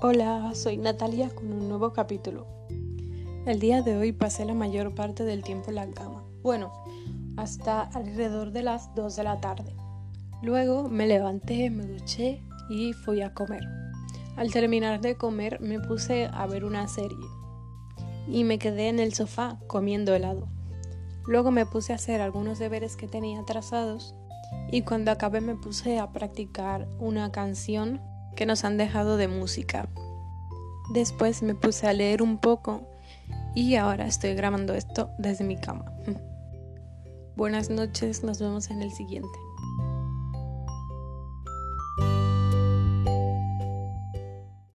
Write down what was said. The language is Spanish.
Hola, soy Natalia con un nuevo capítulo. El día de hoy pasé la mayor parte del tiempo en la cama. Bueno, hasta alrededor de las 2 de la tarde. Luego me levanté, me duché y fui a comer. Al terminar de comer me puse a ver una serie y me quedé en el sofá comiendo helado. Luego me puse a hacer algunos deberes que tenía trazados y cuando acabé me puse a practicar una canción que nos han dejado de música. Después me puse a leer un poco y ahora estoy grabando esto desde mi cama. Buenas noches, nos vemos en el siguiente.